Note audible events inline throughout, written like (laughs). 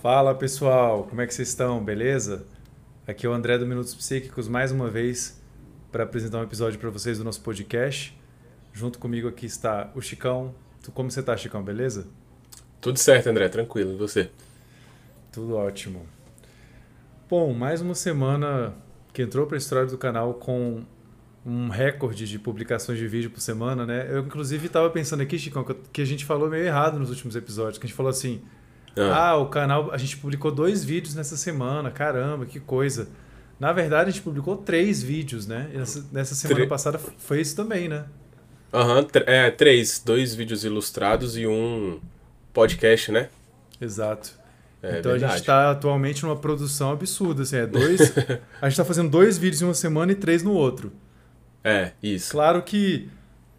Fala pessoal, como é que vocês estão? Beleza? Aqui é o André do Minutos Psíquicos mais uma vez para apresentar um episódio para vocês do nosso podcast. Junto comigo aqui está o Chicão. Como você está, Chicão? Beleza? Tudo certo, André, tranquilo. E você? Tudo ótimo. Bom, mais uma semana que entrou para a história do canal com um recorde de publicações de vídeo por semana, né? Eu, inclusive, estava pensando aqui, Chicão, que a gente falou meio errado nos últimos episódios, que a gente falou assim, ah. ah, o canal, a gente publicou dois vídeos nessa semana, caramba, que coisa. Na verdade, a gente publicou três vídeos, né? E nessa, nessa semana passada foi isso também, né? Aham, uhum, é, três. Dois vídeos ilustrados e um podcast, né? Exato. É, então verdade. a gente está atualmente numa produção absurda, assim, é (laughs) dois. a gente está fazendo dois vídeos em uma semana e três no outro. É, isso. Claro que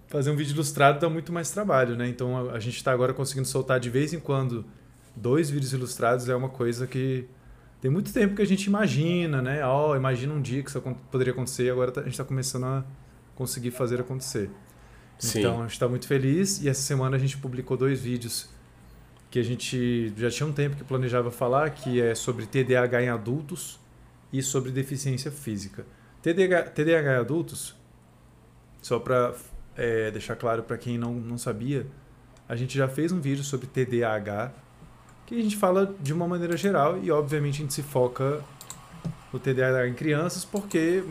fazer um vídeo ilustrado dá muito mais trabalho, né? Então a, a gente está agora conseguindo soltar de vez em quando dois vídeos ilustrados é uma coisa que tem muito tempo que a gente imagina, né? Ó, oh, imagina um dia que isso poderia acontecer, agora tá, a gente está começando a conseguir fazer acontecer. Sim. Então a gente está muito feliz e essa semana a gente publicou dois vídeos que a gente já tinha um tempo que planejava falar, que é sobre TDAH em adultos e sobre deficiência física. TDAH, TDAH em adultos só para é, deixar claro para quem não, não sabia, a gente já fez um vídeo sobre TDAH que a gente fala de uma maneira geral e obviamente a gente se foca no TDAH em crianças porque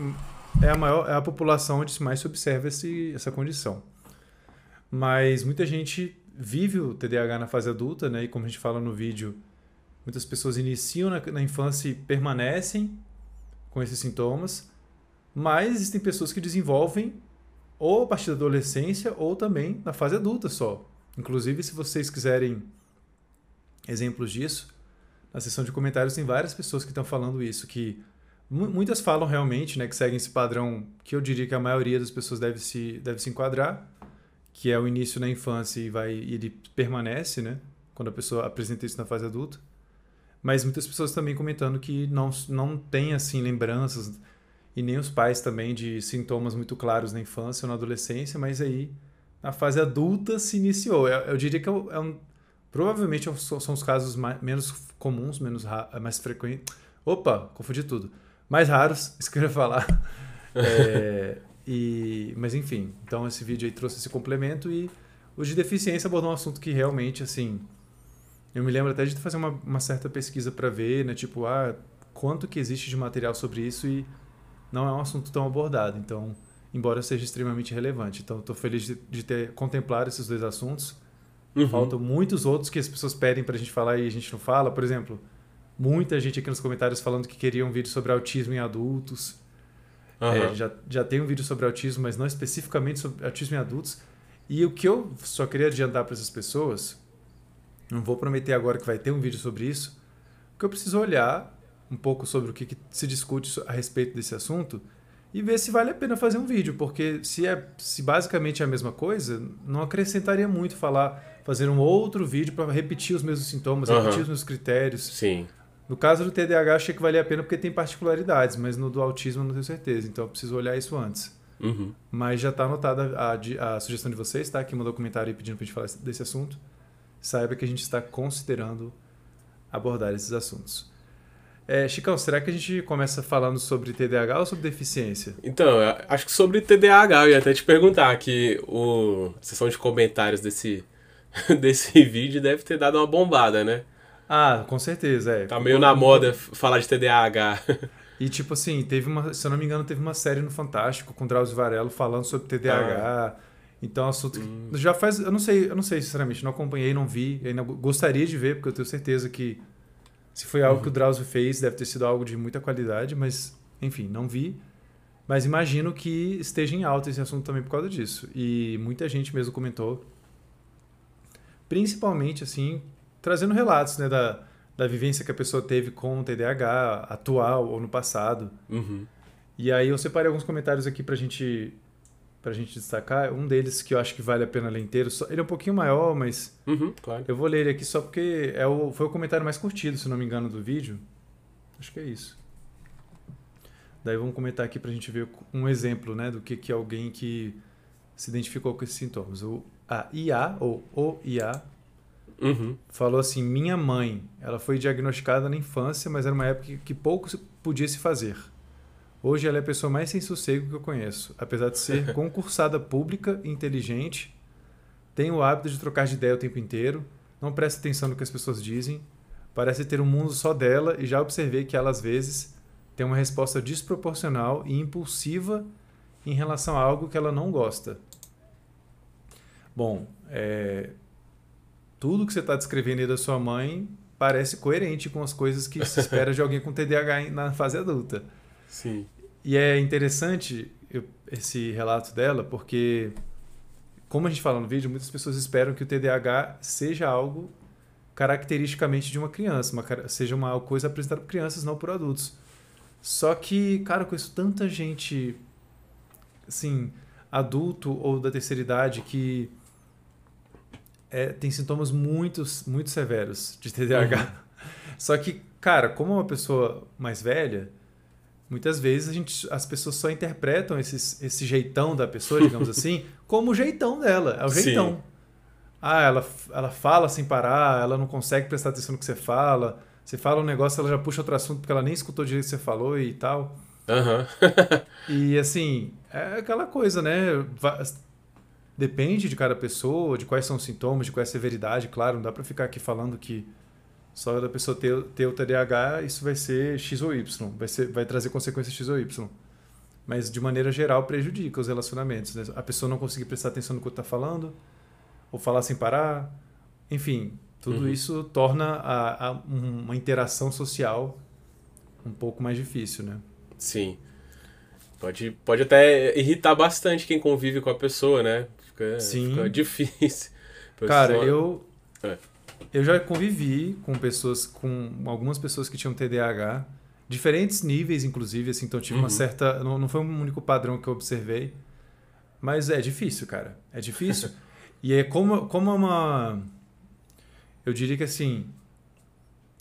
é a maior é a população onde mais se observa esse, essa condição. Mas muita gente vive o TDAH na fase adulta, né? E como a gente fala no vídeo, muitas pessoas iniciam na, na infância e permanecem com esses sintomas, mas existem pessoas que desenvolvem ou a partir da adolescência ou também na fase adulta só. Inclusive, se vocês quiserem exemplos disso, na seção de comentários tem várias pessoas que estão falando isso, que muitas falam realmente, né, que seguem esse padrão que eu diria que a maioria das pessoas deve se, deve se enquadrar, que é o início na infância e vai ele permanece, né, quando a pessoa apresenta isso na fase adulta. Mas muitas pessoas também comentando que não, não tem assim lembranças e nem os pais também de sintomas muito claros na infância ou na adolescência, mas aí na fase adulta se iniciou. Eu, eu diria que é um, provavelmente são os casos mais, menos comuns, menos mais frequentes. Opa, confundi tudo. Mais raros, (laughs) isso que eu ia falar. (laughs) É, e, mas enfim, então esse vídeo aí trouxe esse complemento e o de deficiência abordou um assunto que realmente, assim, eu me lembro até de fazer uma, uma certa pesquisa para ver, né, tipo, ah, quanto que existe de material sobre isso e não é um assunto tão abordado. Então, embora seja extremamente relevante. Então, estou feliz de, de, ter contemplado esses dois assuntos. Uhum. Faltam muitos outros que as pessoas pedem para a gente falar e a gente não fala. Por exemplo, muita gente aqui nos comentários falando que queria um vídeo sobre autismo em adultos. Uhum. É, já, já tem um vídeo sobre autismo, mas não especificamente sobre autismo em adultos. E o que eu só queria adiantar para essas pessoas, não vou prometer agora que vai ter um vídeo sobre isso, porque eu preciso olhar um pouco sobre o que, que se discute a respeito desse assunto e ver se vale a pena fazer um vídeo, porque se é se basicamente é a mesma coisa, não acrescentaria muito falar fazer um outro vídeo para repetir os mesmos sintomas, uhum. repetir os mesmos critérios. Sim. No caso do TDAH, achei que valia a pena porque tem particularidades, mas no do autismo não tenho certeza, então eu preciso olhar isso antes. Uhum. Mas já está anotada a, a, sugestão de vocês, tá? Que mandou um comentário aí pedindo para a gente falar desse assunto. Saiba que a gente está considerando abordar esses assuntos. É, Chicão, será que a gente começa falando sobre TDAH ou sobre deficiência? Então, acho que sobre TDAH, eu ia até te perguntar que o, a sessão de comentários desse, (laughs) desse vídeo deve ter dado uma bombada, né? Ah, com certeza, é. Tá meio na moda falar de TDAH. E tipo assim, teve uma, se eu não me engano, teve uma série no Fantástico com Drauzio Varelo falando sobre TDAH. Ah. Então, assunto hum. que já faz, eu não sei, eu não sei sinceramente, não acompanhei, não vi, ainda gostaria de ver, porque eu tenho certeza que se foi algo uhum. que o Drauzio fez, deve ter sido algo de muita qualidade, mas, enfim, não vi. Mas imagino que esteja em alta esse assunto também por causa disso. E muita gente mesmo comentou. Principalmente, assim, trazendo relatos, né, da, da vivência que a pessoa teve com o TDAH, atual ou no passado. Uhum. E aí eu separei alguns comentários aqui pra gente pra gente destacar. Um deles que eu acho que vale a pena ler inteiro. Ele é um pouquinho maior, mas uhum, claro. eu vou ler ele aqui só porque é o, foi o comentário mais curtido, se não me engano, do vídeo. Acho que é isso. Daí vamos comentar aqui pra gente ver um exemplo né, do que, que é alguém que se identificou com esses sintomas. O, a IA, ou o IA, Uhum. falou assim: Minha mãe, ela foi diagnosticada na infância, mas era uma época que pouco podia se fazer. Hoje ela é a pessoa mais sem sossego que eu conheço. Apesar de ser (laughs) concursada pública e inteligente, tem o hábito de trocar de ideia o tempo inteiro, não presta atenção no que as pessoas dizem, parece ter um mundo só dela e já observei que ela às vezes tem uma resposta desproporcional e impulsiva em relação a algo que ela não gosta. Bom, é, tudo que você está descrevendo aí da sua mãe parece coerente com as coisas que se espera de alguém com TDAH na fase adulta. Sim. E é interessante eu- esse relato dela, porque, como a gente fala no vídeo, muitas pessoas esperam que o TDAH seja algo caracteristicamente de uma criança, uma, seja uma coisa apresentada por crianças, não por adultos. Só que, cara, eu conheço tanta gente, assim, adulto ou da terceira idade que é, tem sintomas muito, muito severos de TDAH. (laughs) Só que, cara, como é uma pessoa mais velha, muitas vezes a gente, as pessoas só interpretam esses, esse jeitão da pessoa, digamos (laughs) assim, como o jeitão dela. É o Sim. jeitão. Ah, ela, ela fala sem parar, ela não consegue prestar atenção no que você fala. Você fala um negócio, ela já puxa outro assunto porque ela nem escutou direito o que você falou e tal. Aham. E assim, é aquela coisa, né? Depende de cada pessoa, de quais são os sintomas, de qual é a severidade, claro, não dá pra ficar aqui falando que só da pessoa ter, ter o TDAH isso vai ser X ou Y, vai, ser, vai trazer consequências X ou Y. Mas de maneira geral prejudica os relacionamentos. né? A pessoa não conseguir prestar atenção no que está falando, ou falar sem parar, enfim, tudo Uhum. isso torna a, a- um- uma interação social um pouco mais difícil, né? Sim. Pode, pode até irritar bastante quem convive com a pessoa, né? Fica, Sim. fica (laughs) difícil. Cara, eu É. eu já convivi com pessoas com algumas pessoas que tinham TDAH, diferentes níveis inclusive, assim, então tive uma Uhum. certa, não, não foi um único padrão que eu observei, mas é difícil, cara. É difícil. (laughs) e é como como é uma eu diria que assim,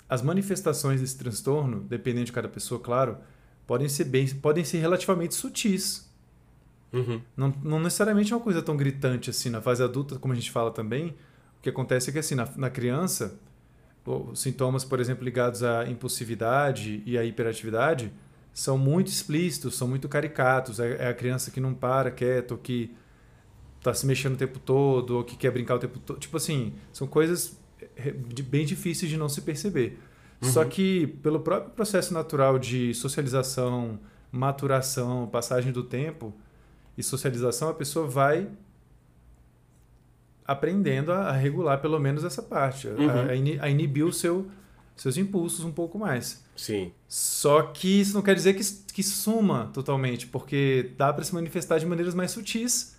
as manifestações desse transtorno, dependendo de cada pessoa, claro, podem ser bem, podem ser relativamente sutis. Uhum. Não, não necessariamente é uma coisa tão gritante assim. Na fase adulta, como a gente fala também, o que acontece é que assim, na, na criança, os sintomas, por exemplo, ligados à impulsividade e à hiperatividade são muito explícitos, são muito caricatos. É, é a criança que não para quieto, ou que tá se mexendo o tempo todo, ou que quer brincar o tempo todo. Tipo assim, são coisas eh, bem difíceis de não se perceber. Só Uhum. que pelo próprio processo natural de socialização, maturação, passagem do tempo e socialização, a pessoa vai aprendendo a, regular pelo menos essa parte, a- Uhum. a inibir o seu, seus impulsos um pouco mais. Sim. Só que isso não quer dizer que, que suma totalmente, porque dá para se manifestar de maneiras mais sutis,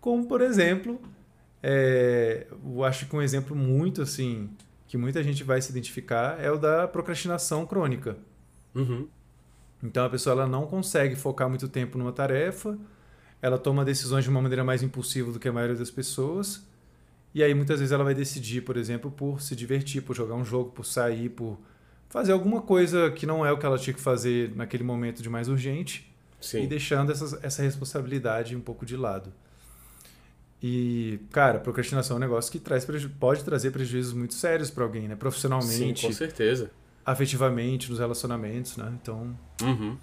como por exemplo, é, eu acho que um exemplo muito assim que muita gente vai se identificar é o da procrastinação crônica. Uhum. Então a pessoa ela não consegue focar muito tempo numa tarefa, ela toma decisões de uma maneira mais impulsiva do que a maioria das pessoas, e aí muitas vezes ela vai decidir, por exemplo, por se divertir, por jogar um jogo, por sair, por fazer alguma coisa que não é o que ela tinha que fazer naquele momento de mais urgente, e Sim. deixando essa, essa responsabilidade um pouco de lado. E, cara, procrastinação é um negócio que traz pode trazer prejuízos muito sérios para alguém, né? Sim, Profissionalmente, com certeza. afetivamente, nos relacionamentos, né? Então, Uhum.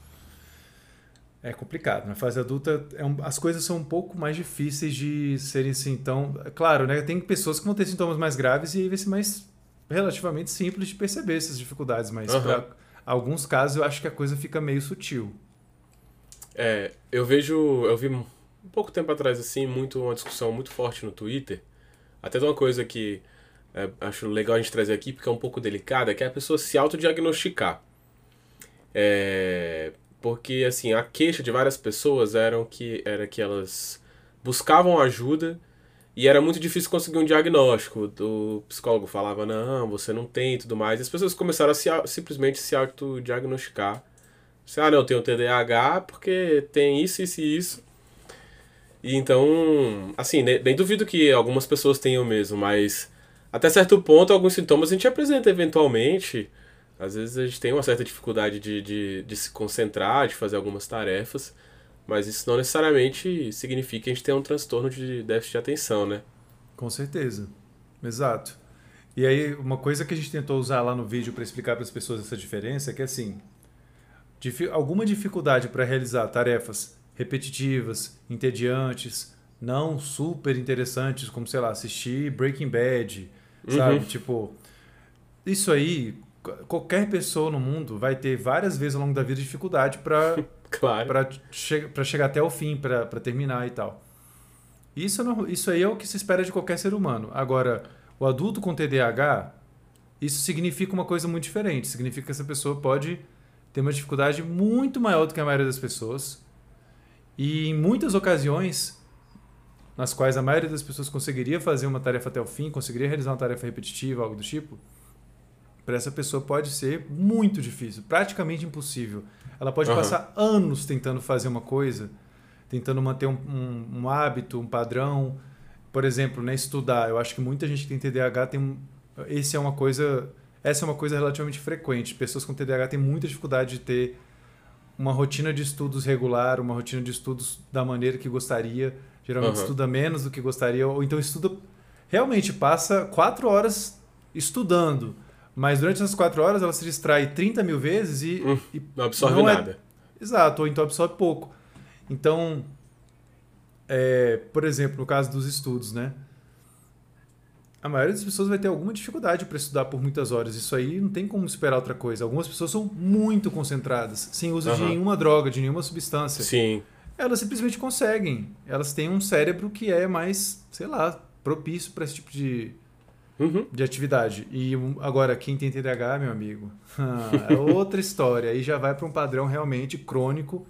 É complicado. Na fase adulta, é um- as coisas são um pouco mais difíceis de serem assim. Então, é claro, né? Tem pessoas que vão ter sintomas mais graves e aí vai ser mais relativamente simples de perceber essas dificuldades, mas Aham. para alguns casos eu acho que a coisa fica meio sutil. É, eu vejo, eu vi um pouco tempo atrás assim, muito uma discussão muito forte no Twitter, até de uma coisa que é, acho legal a gente trazer aqui porque é um pouco delicada, que é a pessoa se autodiagnosticar. É, porque assim, a queixa de várias pessoas eram que era que elas buscavam ajuda e era muito difícil conseguir um diagnóstico. O psicólogo falava, não, você não tem e tudo mais. E as pessoas começaram a se, simplesmente se autodiagnosticar. Você, ah, não, eu tenho TDAH porque tem isso, isso e isso. E então, assim, ne- nem duvido que algumas pessoas tenham mesmo, mas até certo ponto, alguns sintomas a gente apresenta eventualmente. Às vezes a gente tem uma certa dificuldade de, de, de se concentrar, de fazer algumas tarefas, mas isso não necessariamente significa que a gente tem um transtorno de déficit de atenção, né? Com certeza. Exato. E aí, uma coisa que a gente tentou usar lá no vídeo para explicar para as pessoas essa diferença é que, assim, alguma dificuldade para realizar tarefas repetitivas, entediantes, não super interessantes, como, sei lá, assistir Breaking Bad, uhum. sabe? Tipo, isso aí, qualquer pessoa no mundo vai ter várias vezes ao longo da vida dificuldade para (laughs) claro. para che chegar até o fim, para terminar e tal. Isso, não, isso aí é o que se espera de qualquer ser humano. Agora, o adulto com TDAH, isso significa uma coisa muito diferente. Significa que essa pessoa pode ter uma dificuldade muito maior do que a maioria das pessoas. E em muitas ocasiões, nas quais a maioria das pessoas conseguiria fazer uma tarefa até o fim, conseguiria realizar uma tarefa repetitiva, algo do tipo, para essa pessoa pode ser muito difícil, praticamente impossível. Ela pode uhum. passar anos tentando fazer uma coisa, tentando manter um, um, um, hábito, um padrão. Por exemplo, né, estudar. Eu acho que muita gente que tem TDAH tem esse é uma coisa, essa é uma coisa relativamente frequente. Pessoas com TDAH têm muita dificuldade de ter uma rotina de estudos regular, uma rotina de estudos da maneira que gostaria. Geralmente uhum. estuda menos do que gostaria, ou então estuda realmente passa quatro horas estudando mas durante essas quatro horas ela se distrai 30 mil vezes e. Hum, e não absorve não é nada. Exato, ou então absorve pouco. Então, é, por exemplo, no caso dos estudos, né? A maioria das pessoas vai ter alguma dificuldade para estudar por muitas horas. Isso aí não tem como esperar outra coisa. Algumas pessoas são muito concentradas, sem uso uhum. de nenhuma droga, de nenhuma substância. Sim. Elas simplesmente conseguem. Elas têm um cérebro que é mais, sei lá, propício para esse tipo de, uhum. de atividade. E agora, quem tem TDAH, meu amigo, (laughs) é outra história. Aí já vai para um padrão realmente crônico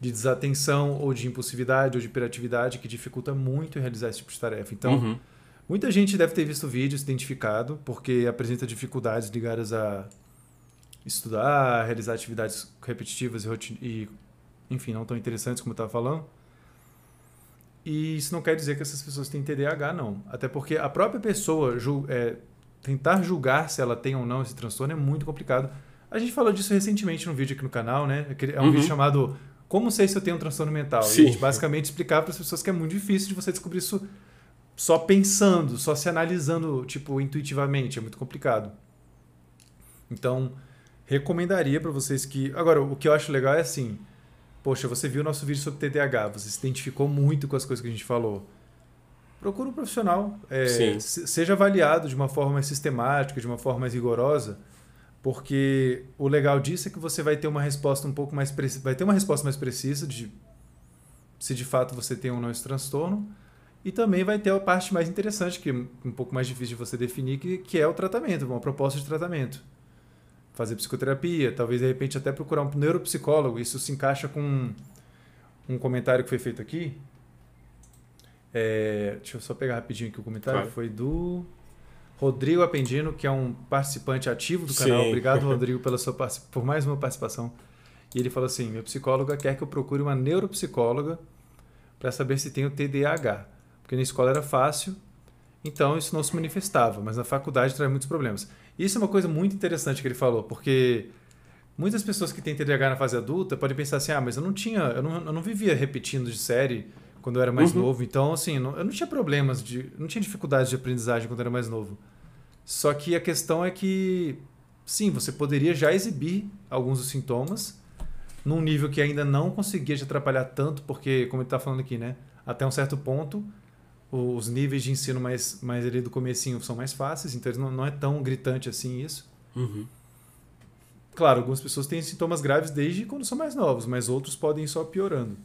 de desatenção ou de impulsividade ou de hiperatividade que dificulta muito realizar esse tipo de tarefa. Então, uhum. muita gente deve ter visto o vídeo, se identificado, porque apresenta dificuldades ligadas a estudar, realizar atividades repetitivas e, e enfim, não tão interessantes como eu estava falando. E isso não quer dizer que essas pessoas têm TDAH, não. Até porque a própria pessoa jul é, tentar julgar se ela tem ou não esse transtorno é muito complicado. A gente falou disso recentemente num vídeo aqui no canal, né? É um uhum. vídeo chamado Como sei se eu tenho um transtorno mental. Sim. E a gente basicamente explicava para as pessoas que é muito difícil de você descobrir isso só pensando, só se analisando, tipo, intuitivamente. É muito complicado. Então, recomendaria para vocês que. Agora, o que eu acho legal é assim Poxa, você viu o nosso vídeo sobre TDAH, você se identificou muito com as coisas que a gente falou. Procura um profissional, é, seja avaliado de uma forma mais sistemática, de uma forma mais rigorosa, porque o legal disso é que você vai ter uma resposta um pouco mais vai ter uma resposta mais precisa de se de fato você tem ou não esse transtorno, e também vai ter a parte mais interessante, que é um pouco mais difícil de você definir, que, que é o tratamento, uma proposta de tratamento fazer psicoterapia, talvez de repente até procurar um neuropsicólogo. Isso se encaixa com um comentário que foi feito aqui. É, deixa eu só pegar rapidinho aqui o comentário. Claro. Foi do Rodrigo Apendino, que é um participante ativo do canal. Sim. Obrigado, (laughs) Rodrigo, pela sua por mais uma participação. E ele falou assim: meu psicóloga quer que eu procure uma neuropsicóloga para saber se tenho TDAH. Porque na escola era fácil, então isso não se manifestava, mas na faculdade traz muitos problemas. Isso é uma coisa muito interessante que ele falou, porque muitas pessoas que têm TDAH na fase adulta podem pensar assim: ah, mas eu não tinha, eu não, eu não vivia repetindo de série quando eu era mais uhum. novo, então assim, eu não, eu não tinha problemas, de, não tinha dificuldades de aprendizagem quando eu era mais novo. Só que a questão é que, sim, você poderia já exibir alguns dos sintomas num nível que ainda não conseguia te atrapalhar tanto, porque, como ele está falando aqui, né? Até um certo ponto, os níveis de ensino mais, mais ali do comecinho são mais fáceis, então não, não é tão gritante assim isso. Uhum. Claro, algumas pessoas têm sintomas graves desde quando são mais novos, mas outros podem ir só piorando.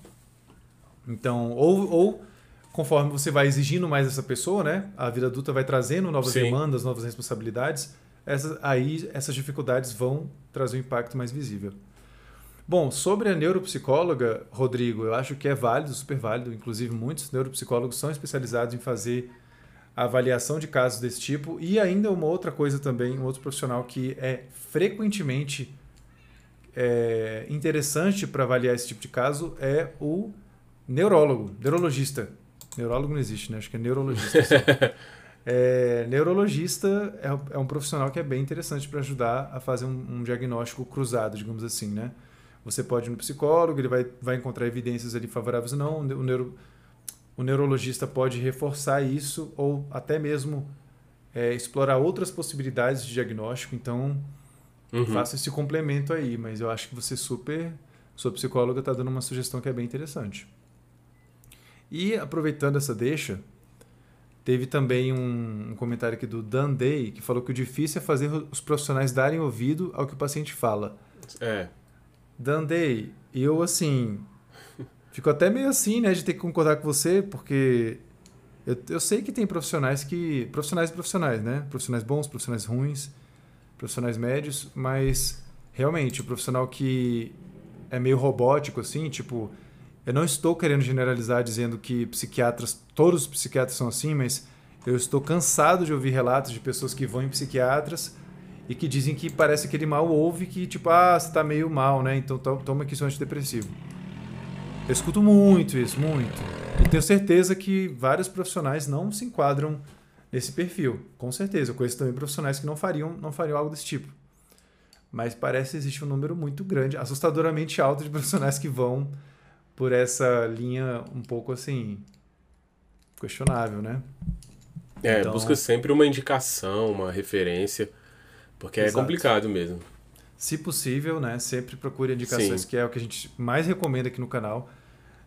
Então, ou, ou conforme você vai exigindo mais dessa pessoa, né? A vida adulta vai trazendo novas Sim. demandas, novas responsabilidades. Essas, aí essas dificuldades vão trazer um impacto mais visível. Bom, sobre a neuropsicóloga, Rodrigo, eu acho que é válido, super válido. Inclusive, muitos neuropsicólogos são especializados em fazer avaliação de casos desse tipo. E ainda uma outra coisa também, um outro profissional que é frequentemente é, interessante para avaliar esse tipo de caso é o neurólogo, neurologista. Neurólogo não existe, né? Acho que é neurologista. (laughs) é, neurologista é, é, um profissional que é bem interessante para ajudar a fazer um, um diagnóstico cruzado, digamos assim, né? Você pode ir no psicólogo, ele vai, vai encontrar evidências ali favoráveis ou não. O, neuro, o neurologista pode reforçar isso ou até mesmo é, explorar outras possibilidades de diagnóstico. Então, Uhum. faça esse complemento aí. Mas eu acho que você super, sua psicóloga está dando uma sugestão que é bem interessante. E aproveitando essa deixa, teve também um, um comentário aqui do Dan Day que falou que o difícil é fazer os profissionais darem ouvido ao que o paciente fala. É. Dan Day, eu assim. Fico até meio assim, né, de ter que concordar com você, porque eu, eu sei que tem profissionais que. Profissionais e profissionais, né? Profissionais bons, profissionais ruins, profissionais médios, mas realmente, o profissional que é meio robótico, assim, tipo. Eu não estou querendo generalizar dizendo que psiquiatras, todos os psiquiatras são assim, mas eu estou cansado de ouvir relatos de pessoas que vão em psiquiatras e que dizem que parece que ele mal ouve que, tipo, ah, você tá meio mal, né? Então to- toma aqui seu antidepressivo. Eu escuto muito isso, muito. E tenho certeza que vários profissionais não se enquadram nesse perfil. Com certeza. Eu conheço também profissionais que não fariam, não fariam algo desse tipo. Mas parece que existe um número muito grande, assustadoramente alto de profissionais que vão por essa linha um pouco assim questionável, né? É, Então- busca sempre uma indicação, uma referência, porque é Exato. complicado mesmo. Se possível, né, sempre procure indicações, Sim. que é o que a gente mais recomenda aqui no canal.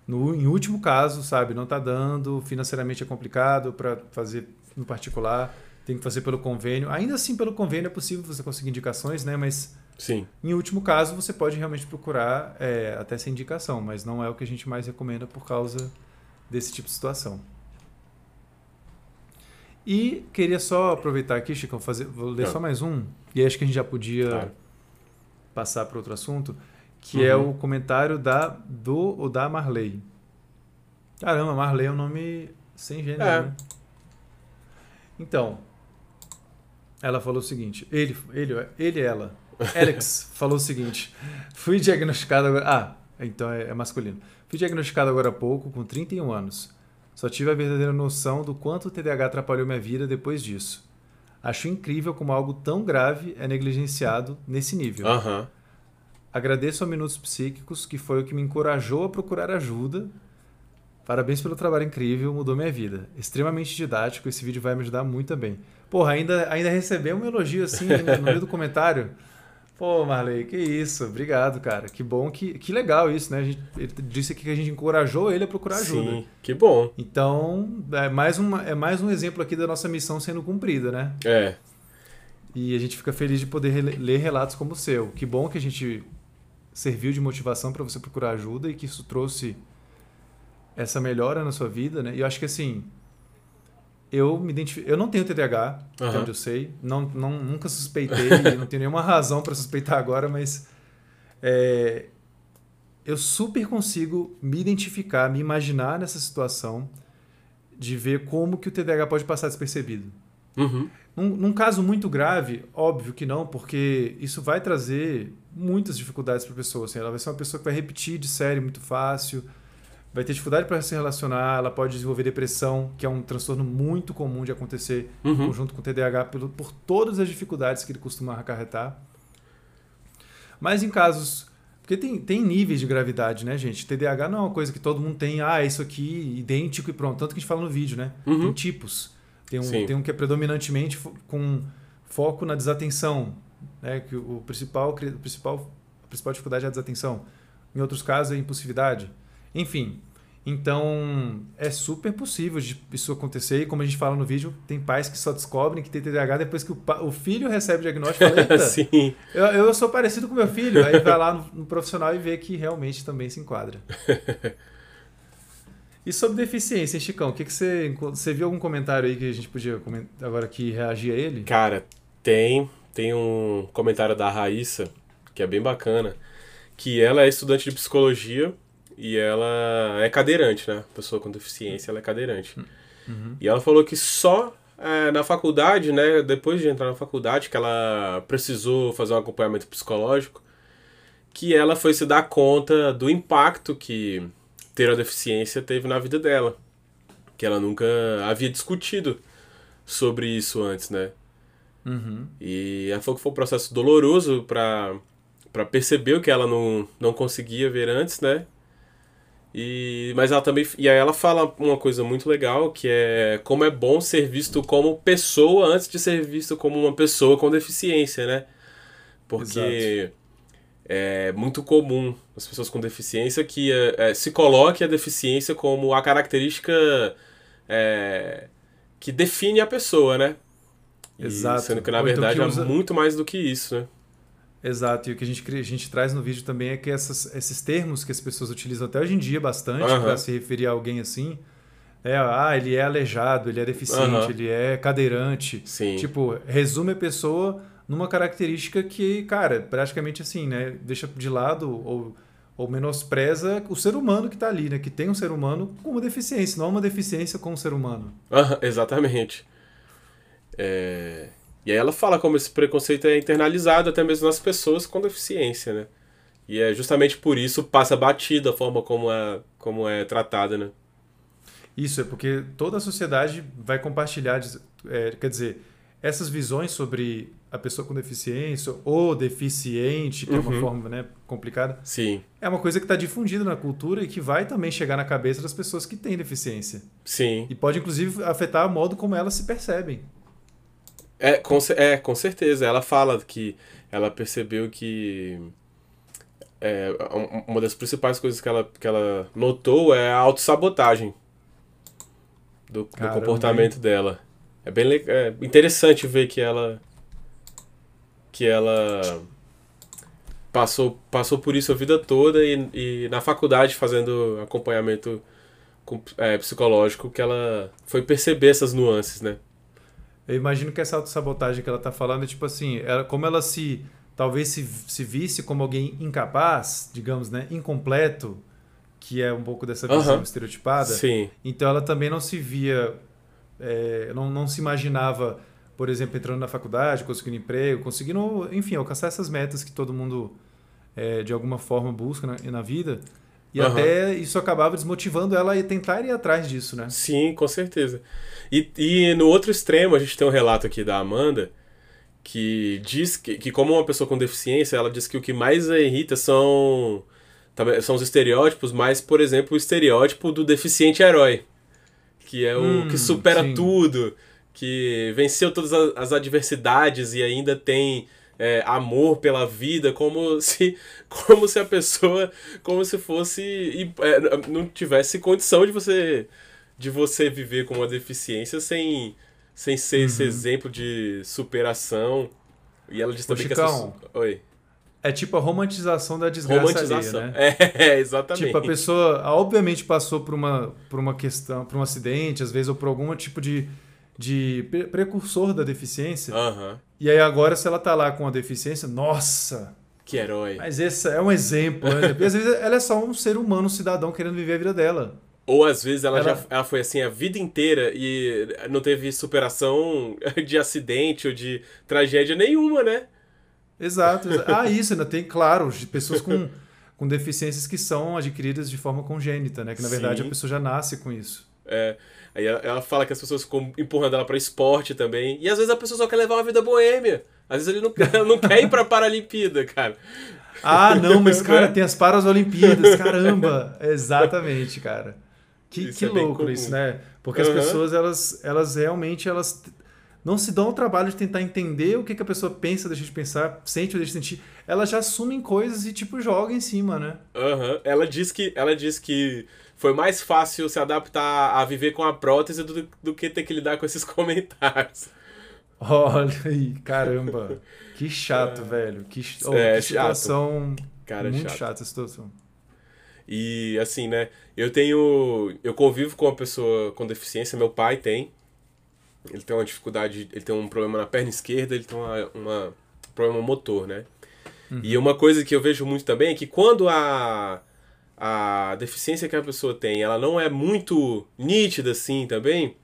No, em último caso, sabe, não tá dando, financeiramente é complicado para fazer no particular, tem que fazer pelo convênio. Ainda assim, pelo convênio é possível você conseguir indicações, né, mas Sim. em último caso você pode realmente procurar é, até essa indicação, mas não é o que a gente mais recomenda por causa desse tipo de situação. E queria só aproveitar aqui, Chico, fazer, vou ler Ah. só mais um, e acho que a gente já podia Claro. passar para outro assunto, que é Uhum. o comentário da do ou da Marley. Caramba, Marley é um nome sem gênero, É. né? Então, ela falou o seguinte, ele, ele, ele e ela, (laughs) Alex falou o seguinte, fui diagnosticado agora, ah, então é, é masculino. Fui diagnosticado agora há pouco, com 31 anos. Só tive a verdadeira noção do quanto o TDAH atrapalhou minha vida depois disso. Acho incrível como algo tão grave é negligenciado nesse nível. Agradeço ao Minutos Psíquicos, que foi o que me encorajou a procurar ajuda. Parabéns pelo trabalho incrível, mudou minha vida. Extremamente didático, esse vídeo vai me ajudar muito também. Porra, ainda, ainda recebeu um elogio assim (laughs) no meio do comentário. Pô, Marley, que isso, obrigado, cara. Que bom, que, que legal isso, né? A gente, ele disse aqui que a gente encorajou ele a procurar ajuda. Sim, que bom. Então, é mais, uma, é mais um exemplo aqui da nossa missão sendo cumprida, né? É, E a gente fica feliz de poder ler relatos como o seu. Que bom que a gente serviu de motivação para você procurar ajuda e que isso trouxe essa melhora na sua vida, né? E eu acho que assim, eu me identifico, eu não tenho TDAH, até Aham. onde eu sei, não, não nunca suspeitei, (laughs) não tenho nenhuma razão para suspeitar agora, mas é, eu super consigo me identificar, me imaginar nessa situação de ver como que o TDAH pode passar despercebido. uhum. Num, num caso muito grave, óbvio que não, porque isso vai trazer muitas dificuldades para a pessoa. Assim, ela vai ser uma pessoa que vai repetir de série muito fácil, vai ter dificuldade para se relacionar, ela pode desenvolver depressão, que é um transtorno muito comum de acontecer em Uhum. conjunto com o TDAH pelo, por todas as dificuldades que ele costuma acarretar. Mas em casos. Porque tem, tem níveis de gravidade, né, gente? TDAH não é uma coisa que todo mundo tem, ah, isso aqui, idêntico e pronto. Tanto que a gente fala no vídeo, né? Uhum. Tem tipos. Tem um, Sim. tem um que é predominantemente fo- com foco na desatenção, né? Que o principal, o principal, a principal dificuldade é a desatenção. Em outros casos, é a impulsividade. Enfim, então é super possível isso acontecer. E como a gente fala no vídeo, tem pais que só descobrem que tem TDAH depois que o, o filho recebe o diagnóstico e fala, Eita, (laughs) Sim. eu, eu sou parecido com meu filho. Aí vai lá no, no profissional e vê que realmente também se enquadra. (laughs) E sobre deficiência, hein, Chicão? O que, que você. Você viu algum comentário aí que a gente podia agora aqui reagir a ele? Cara, tem, tem um comentário da Raíssa, que é bem bacana, que ela é estudante de psicologia e ela é cadeirante, né? Pessoa com deficiência, ela é cadeirante. Uhum. E ela falou que só é, na faculdade, né, depois de entrar na faculdade, que ela precisou fazer um acompanhamento psicológico, que ela foi se dar conta do impacto que ter a deficiência teve na vida dela. Que ela nunca havia discutido sobre isso antes, né? Uhum. E ela falou que foi um processo doloroso para para perceber o que ela não, não conseguia ver antes, né? E, mas ela também. E aí ela fala uma coisa muito legal, que é como é bom ser visto como pessoa antes de ser visto como uma pessoa com deficiência, né? Porque Exato. é muito comum as pessoas com deficiência que é, é, se coloque a deficiência como a característica é, que define a pessoa, né? E, Exato. Sendo que na então verdade que usa... é muito mais do que isso, né? Exato, e o que a gente, a gente traz no vídeo também é que essas, esses termos que as pessoas utilizam até hoje em dia bastante uhum. para se referir a alguém assim, é, ah, ele é aleijado, ele é deficiente, uhum. ele é cadeirante. Sim. Tipo, resume a pessoa numa característica que, cara, praticamente assim, né, deixa de lado ou, ou menospreza o ser humano que está ali, né, que tem um ser humano com uma deficiência, não uma deficiência com um ser humano. Uhum, exatamente. É... E aí ela fala como esse preconceito é internalizado até mesmo nas pessoas com deficiência, né? E é justamente por isso passa batido a forma como é, como é tratada, né? Isso, é porque toda a sociedade vai compartilhar, é, quer dizer, essas visões sobre a pessoa com deficiência ou deficiente, que uhum. é uma uhum. forma né, complicada. Sim. É uma coisa que está difundida na cultura e que vai também chegar na cabeça das pessoas que têm deficiência. Sim. E pode, inclusive, afetar o modo como elas se percebem. É com, é, com certeza. Ela fala que ela percebeu que é, uma das principais coisas que ela, que ela notou é a autossabotagem do, do comportamento dela. É bem é interessante ver que ela que ela passou, passou por isso a vida toda e, e na faculdade fazendo acompanhamento com, é, psicológico que ela foi perceber essas nuances, né? Eu imagino que essa autossabotagem que ela está falando é tipo assim, ela, como ela se talvez se, se visse como alguém incapaz, digamos, né, incompleto, que é um pouco dessa visão uhum. estereotipada. Sim. Então ela também não se via, é, não, não se imaginava, por exemplo, entrando na faculdade, conseguindo emprego, conseguindo, enfim, alcançar essas metas que todo mundo é, de alguma forma busca na, na vida. E uhum. até isso acabava desmotivando ela a tentar ir atrás disso, né? Sim, com certeza. E, e no outro extremo, a gente tem um relato aqui da Amanda, que diz que, que como uma pessoa com deficiência, ela diz que o que mais a irrita são, são os estereótipos, mas, por exemplo, o estereótipo do deficiente herói. Que é o hum, que supera sim. tudo, que venceu todas as adversidades e ainda tem é, amor pela vida, como se, (laughs) como se a pessoa, como se fosse, é, não tivesse condição de você, de você viver com uma deficiência sem, sem ser uhum. esse exemplo de superação. E ela diz também Ô, que essa... Oi. É tipo a romantização da desgraça romantização. Alheia, né? (laughs) É, exatamente. Tipo, a pessoa obviamente passou por uma, por uma questão, por um acidente, às vezes, ou por algum tipo de de precursor da deficiência. Uhum. E aí agora, se ela tá lá com a deficiência, nossa! Que herói. Mas esse é um exemplo. Né? Às vezes ela é só um ser humano, um cidadão querendo viver a vida dela. Ou às vezes ela, ela... já ela foi assim a vida inteira e não teve superação (laughs) de acidente ou de tragédia nenhuma, né? Exato. Ah, isso, ainda tem, claro, pessoas com, com deficiências que são adquiridas de forma congênita, né? Que na verdade Sim. a pessoa já nasce com isso. É. Aí ela, ela fala que as pessoas ficam empurrando ela para esporte também. E às vezes a pessoa só quer levar uma vida boêmia. Às vezes ele não, quer, (laughs) não quer ir pra Paralimpíada, cara. Ah, não, mas, cara, (laughs) tem as Paralimpíadas, caramba. Exatamente, cara. Que, que é louco isso, né? Porque uhum. as pessoas, elas, elas realmente, elas não se dão o trabalho de tentar entender o que, que a pessoa pensa, deixa de pensar, sente ou deixa de sentir. Elas já assumem coisas e, tipo, jogam em cima, né? Uhum. Ela diz que... Ela diz que foi mais fácil se adaptar a viver com a prótese do, do que ter que lidar com esses (laughs) comentários. Olha aí, caramba. Que chato, (laughs) é. velho. Que, oh, é, que situação. Chato. Cara, muito chato. chata a situação. E assim, né? Eu tenho. Eu convivo com uma pessoa com deficiência, meu pai tem. Ele tem uma dificuldade, ele tem um problema na perna esquerda, ele tem uma, uma um problema motor, né? Uhum. E uma coisa que eu vejo muito também é que quando a a deficiência que a pessoa tem, ela não é muito nítida assim também,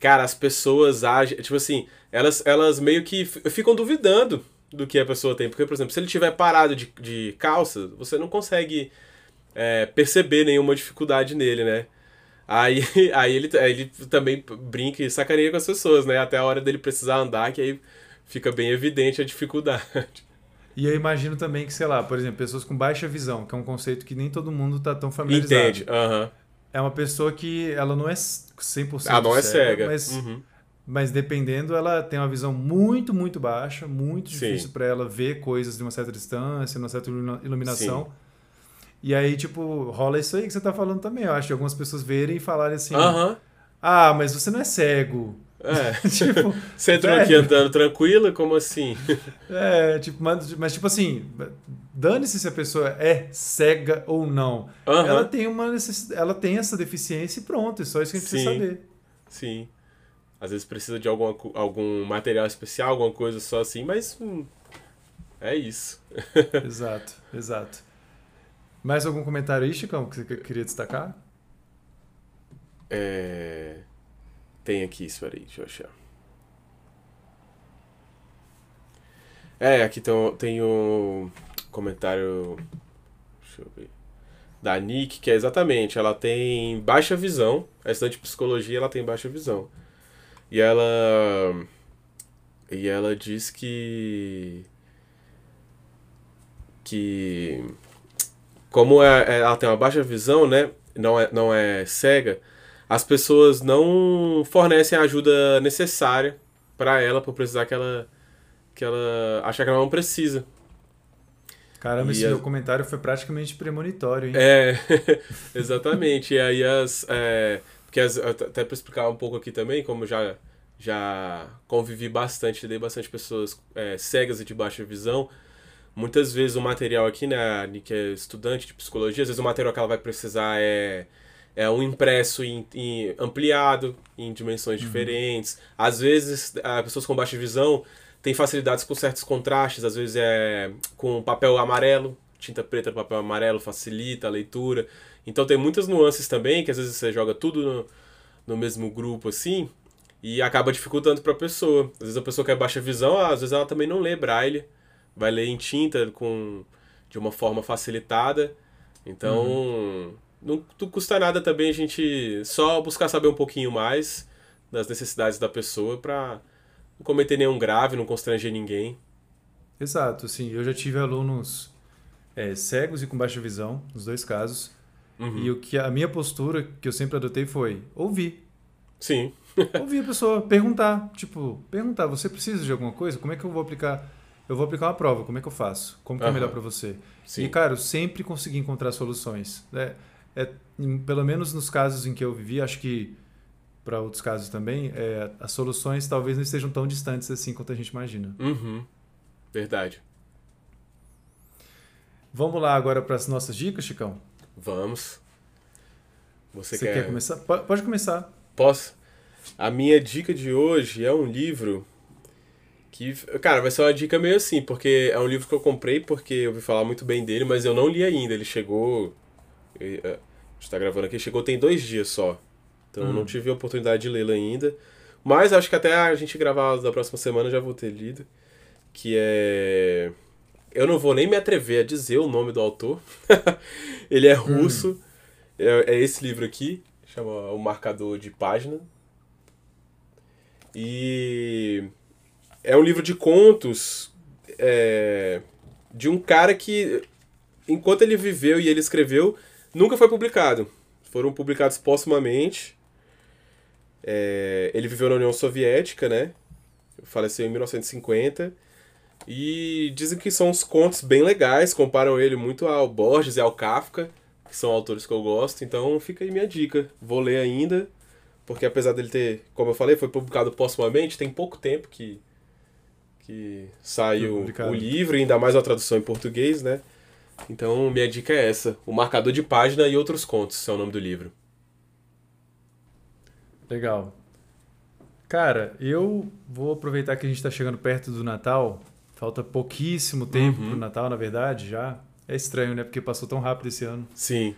cara, as pessoas agem, tipo assim, elas, elas meio que ficam duvidando do que a pessoa tem. Porque, por exemplo, se ele tiver parado de, de calça, você não consegue é, perceber nenhuma dificuldade nele, né? Aí, (laughs) aí, ele, aí ele também brinca e sacaneia com as pessoas, né? Até a hora dele precisar andar, que aí fica bem evidente a dificuldade. E eu imagino também que, sei lá, por exemplo, pessoas com baixa visão, que é um conceito que nem todo mundo tá tão familiarizado. Entende, aham. É uma pessoa que ela não é 100% Ah, não é cega. mas, Uhum. mas dependendo, ela tem uma visão muito, muito baixa, muito Sim. difícil para ela ver coisas de uma certa distância, de uma certa ilumina- iluminação. E aí, tipo, rola isso aí que você tá falando também, eu acho, de algumas pessoas verem e falarem assim: Aham. ah, mas você não é cego. É. (laughs) tipo, Você entrou aqui velho. andando tranquilo? Como assim? (laughs) É, tipo, mas, mas, tipo assim, dane-se se a pessoa é cega ou não. Aham. Ela tem uma necessidade, ela tem essa deficiência e pronto, é só isso que a gente precisa Sim. saber. Sim. Às vezes precisa de alguma, algum material especial, alguma coisa só assim, mas hum, é isso. (laughs) exato, exato. Mais algum comentário aí, Chicão, que você que- queria destacar? É... Tem aqui, espera aí, deixa eu achar. É, aqui tem, tem um comentário. Deixa eu ver. Da Nick, que é exatamente, ela tem baixa visão. A estudante de psicologia, ela tem baixa visão. E ela. E ela diz que. Que. Como é- é- ela tem uma baixa visão, né? Não é, não é cega, as pessoas não fornecem a ajuda necessária para ela, por precisar que ela. que ela. achar que ela não precisa. Caramba, E esse as- meu comentário foi praticamente premonitório, hein? É, (laughs) exatamente. E aí as. É, porque as, até para explicar um pouco aqui também, como já, já convivi bastante, dei bastante pessoas é, cegas e de baixa visão. Muitas vezes o material aqui, né, a Nick é estudante de psicologia, às vezes o material que ela vai precisar é, é um impresso em, em- ampliado, em dimensões diferentes. Às vezes, pessoas com baixa visão têm facilidades com certos contrastes, às vezes é com papel amarelo, tinta preta no papel amarelo facilita a leitura. Então tem muitas nuances também, que às vezes você joga tudo no, no mesmo grupo assim, e acaba dificultando para a pessoa. Às vezes a pessoa que é baixa visão, às vezes ela também não lê braille, vai ler em tinta com de uma forma facilitada. Então, não, não custa nada também a gente só buscar saber um pouquinho mais das necessidades da pessoa para não cometer nenhum grave, não constranger ninguém. Exato, assim, eu já tive alunos é, cegos e com baixa visão, nos dois casos. Uhum. E o que a minha postura que eu sempre adotei foi ouvir. Sim. (laughs) Ouvir a pessoa, perguntar. Tipo, perguntar, você precisa de alguma coisa? Como é que eu vou aplicar? Eu vou aplicar uma prova, como é que eu faço? Como que é Aham. melhor para você? Sim. E, cara, eu sempre consegui encontrar soluções. É, é, em- pelo menos nos casos em que eu vivi, acho que para outros casos também, é, as soluções talvez não estejam tão distantes assim quanto a gente imagina. Uhum. Verdade. Vamos lá agora para as nossas dicas, Chicão? Vamos. Você, Você quer... quer começar? Po- Pode começar. Posso? A minha dica de hoje é um livro que, cara, vai ser uma dica meio assim, porque é um livro que eu comprei porque eu ouvi falar muito bem dele, mas eu não li ainda. Ele chegou. É, A gente tá gravando aqui, chegou tem dois dias só. Então eu Hum. não tive a oportunidade de lê-lo ainda. Mas acho que até a gente gravar da próxima semana já vou ter lido. Que é. Eu não vou nem me atrever a dizer o nome do autor. (laughs) Ele é russo. É, é esse livro aqui, chama O Marcador de Página. E é um livro de contos é, de um cara que, enquanto ele viveu e ele escreveu, nunca foi publicado. Foram publicados póstumamente. É, ele viveu na União Soviética, né? Faleceu em 1950. E dizem que são uns contos bem legais, comparam ele muito ao Borges e ao Kafka, que são autores que eu gosto, então fica aí minha dica. Vou ler ainda, porque apesar dele ter, como eu falei, foi publicado póstumamente, tem pouco tempo que, que saiu o livro, e ainda mais a tradução em português, né? Então minha dica é essa: O Marcador de Página e Outros Contos é o nome do livro. Legal. Cara, eu vou aproveitar que a gente está chegando perto do Natal. Falta pouquíssimo tempo Uhum. pro Natal, na verdade, já. É estranho, né? Porque passou tão rápido esse ano. Sim.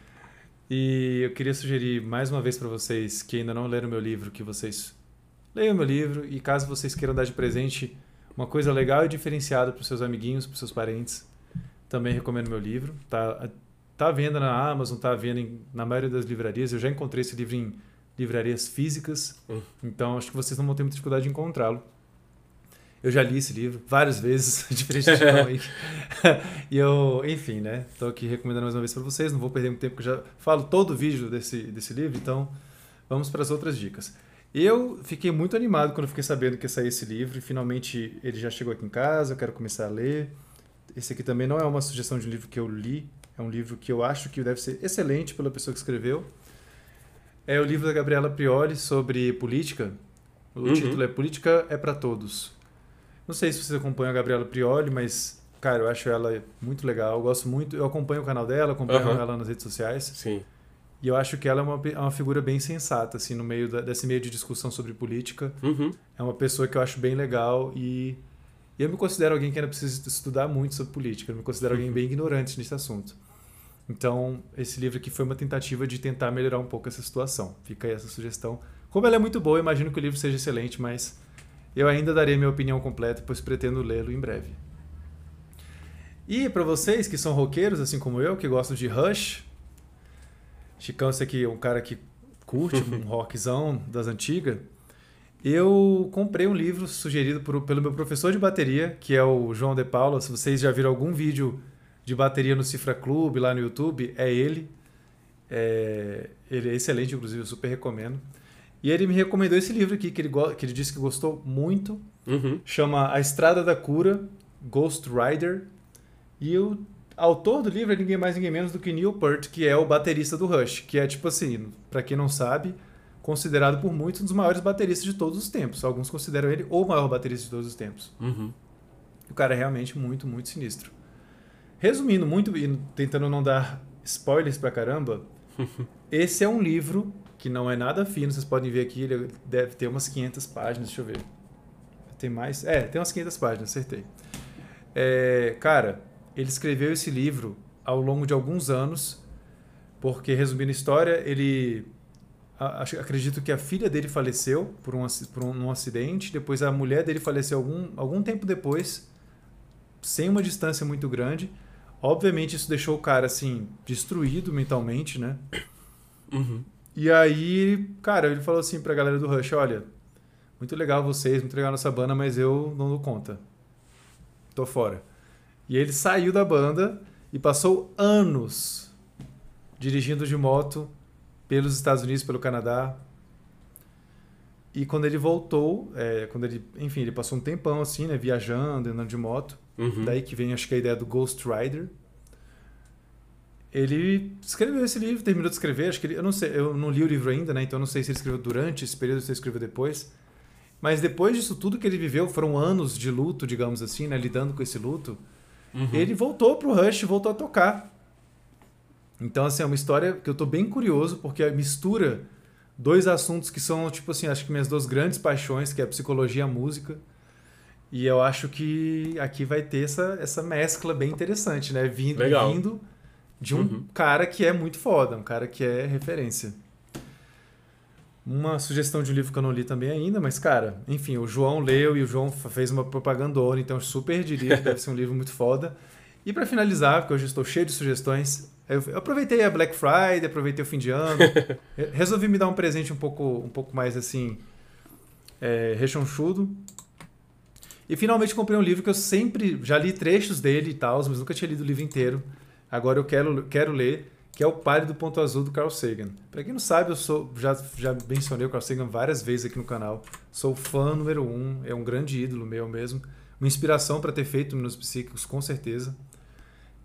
E eu queria sugerir mais uma vez para vocês que ainda não leram meu livro, que vocês leiam meu livro e caso vocês queiram dar de presente uma coisa legal e diferenciada para os seus amiguinhos, para os seus parentes, também recomendo meu livro. Tá, tá à venda na Amazon, tá à venda em- na maioria das livrarias. Eu já encontrei esse livro em livrarias físicas, Hum. então acho que vocês não vão ter muita dificuldade de encontrá-lo. Eu já li esse livro várias vezes, diferente (laughs) de John (laughs) Wick. e eu, enfim, né? Tô aqui recomendando mais uma vez para vocês. Não vou perder muito tempo, porque eu já falo todo o vídeo desse, desse livro. Então, vamos para as outras dicas. Eu fiquei muito animado quando fiquei sabendo que ia sair esse livro. E finalmente ele já chegou aqui em casa. Eu quero começar a ler. Esse aqui também não é uma sugestão de um livro que eu li. É um livro que eu acho que deve ser excelente pela pessoa que escreveu. É o livro da Gabriela Prioli sobre política. O uhum. título é Política é para Todos. Não sei se você acompanha a Gabriela Prioli, mas, cara, eu acho ela muito legal. Eu gosto muito. Eu acompanho o canal dela, acompanho uhum. ela nas redes sociais. Sim. E eu acho que ela é uma, é uma figura bem sensata, assim, no meio da, desse meio de discussão sobre política. Uhum. É uma pessoa que eu acho bem legal e, e eu me considero alguém que ainda precisa estudar muito sobre política. Eu me considero alguém bem ignorante nesse assunto. Então, esse livro aqui foi uma tentativa de tentar melhorar um pouco essa situação. Fica aí essa sugestão. Como ela é muito boa, eu imagino que o livro seja excelente, mas eu ainda darei minha opinião completa, pois pretendo lê-lo em breve. E para vocês que são roqueiros, assim como eu, que gostam de Rush, Chicão, você aqui é um cara que curte (laughs) um rockzão das antigas, eu comprei um livro sugerido por, pelo meu professor de bateria, que é o João De Paula. Se vocês já viram algum vídeo de bateria no Cifra Club lá no YouTube, é ele. É, ele é excelente, inclusive, eu super recomendo. E ele me recomendou esse livro aqui, que ele, que ele disse que gostou muito. Uhum. Chama A Estrada da Cura, Ghost Rider. E o autor do livro é ninguém mais, ninguém menos do que Neil Peart, que é o baterista do Rush. Que é, tipo assim, para quem não sabe, considerado por muitos um dos maiores bateristas de todos os tempos. Alguns consideram ele o maior baterista de todos os tempos. Uhum. O cara é realmente muito, muito sinistro. Resumindo muito e tentando não dar spoilers pra caramba, (laughs) esse é um livro que não é nada fino, vocês podem ver aqui, ele deve ter umas 500 páginas, deixa eu ver. Tem mais? É, tem umas 500 páginas, acertei. É, cara, ele escreveu esse livro ao longo de alguns anos, porque, resumindo a história, ele. Acredito que a filha dele faleceu por um, por um, um acidente, depois a mulher dele faleceu algum, algum tempo depois, sem uma distância muito grande. Obviamente, isso deixou o cara, assim, destruído mentalmente, né? Uhum. E aí, cara, ele falou assim pra galera do Rush: olha, muito legal vocês, muito legal nossa banda, mas eu não dou conta. Tô fora. E ele saiu da banda e passou anos dirigindo de moto pelos Estados Unidos, pelo Canadá. E quando ele voltou, é, quando ele, enfim, ele passou um tempão assim, né, viajando, andando de moto. Uhum. Daí que vem, acho que a ideia do Ghost Rider, ele escreveu esse livro, terminou de escrever, acho que ele, eu não sei, eu não li o livro ainda, né? Então eu não sei se ele escreveu durante esse período ou se ele escreveu depois. Mas depois disso tudo que ele viveu, foram anos de luto, digamos assim, né, lidando com esse luto. Uhum. Ele voltou pro Rush, voltou a tocar. Então assim, é uma história que eu tô bem curioso porque mistura dois assuntos que são tipo assim, acho que minhas duas grandes paixões, que é a psicologia e a música. E eu acho que aqui vai ter essa, essa mescla bem interessante, né? Vindo, Legal. vindo de um uhum. cara que é muito foda, um cara que é referência. Uma sugestão de um livro que eu não li também ainda, mas, cara, enfim, o João leu e o João fez uma propagandona, então super diria que deve ser um livro muito foda. E para finalizar, porque hoje estou cheio de sugestões, eu aproveitei a Black Friday, aproveitei o fim de ano, (laughs) resolvi me dar um presente um pouco, um pouco mais assim, é, rechonchudo. E finalmente comprei um livro que eu sempre já li trechos dele e tal, mas nunca tinha lido o livro inteiro. Agora eu quero, quero ler, que é o Pare do Ponto Azul do Carl Sagan. Para quem não sabe, eu sou já, já mencionei o Carl Sagan várias vezes aqui no canal. Sou fã número um, é um grande ídolo meu mesmo. Uma inspiração para ter feito Minutos Psíquicos, com certeza.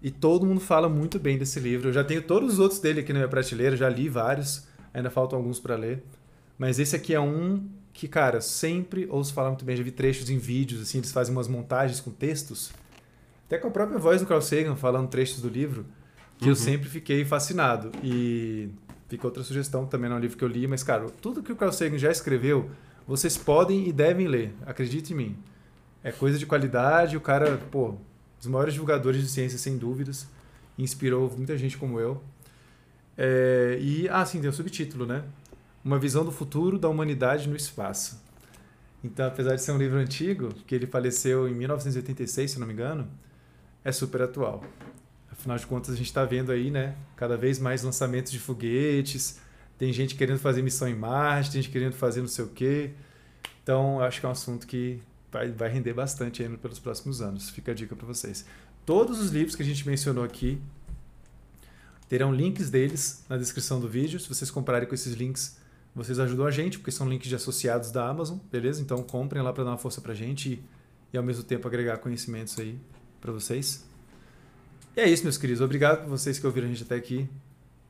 E todo mundo fala muito bem desse livro. Eu já tenho todos os outros dele aqui na minha prateleira, já li vários, ainda faltam alguns para ler. Mas esse aqui é um que, cara, sempre ouço falar muito bem. Já vi trechos em vídeos, assim, eles fazem umas montagens com textos até com a própria voz do Carl Sagan falando trechos do livro, que uhum. eu sempre fiquei fascinado. E fica outra sugestão, também não é um livro que eu li, mas, cara, tudo que o Carl Sagan já escreveu, vocês podem e devem ler, acredite em mim. É coisa de qualidade, o cara, pô, dos maiores divulgadores de ciência, sem dúvidas, inspirou muita gente como eu. É, e, ah, sim, tem o um subtítulo, né? Uma visão do futuro da humanidade no espaço. Então, apesar de ser um livro antigo, que ele faleceu em 1986, se não me engano, é super atual. Afinal de contas, a gente está vendo aí, né, cada vez mais lançamentos de foguetes, tem gente querendo fazer missão em Marte, tem gente querendo fazer não sei o quê. Então, acho que é um assunto que vai, vai render bastante ainda pelos próximos anos. Fica a dica para vocês. Todos os livros que a gente mencionou aqui terão links deles na descrição do vídeo. Se vocês comprarem com esses links, vocês ajudam a gente, porque são links de associados da Amazon, beleza? Então comprem lá para dar uma força pra gente e, e ao mesmo tempo agregar conhecimentos aí para vocês. E é isso, meus queridos. Obrigado por vocês que ouviram a gente até aqui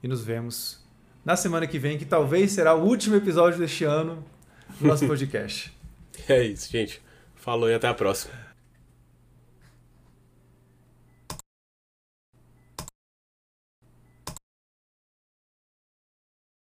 e nos vemos na semana que vem, que talvez será o último episódio deste ano do nosso (laughs) podcast. é isso, gente. Falou e até a próxima.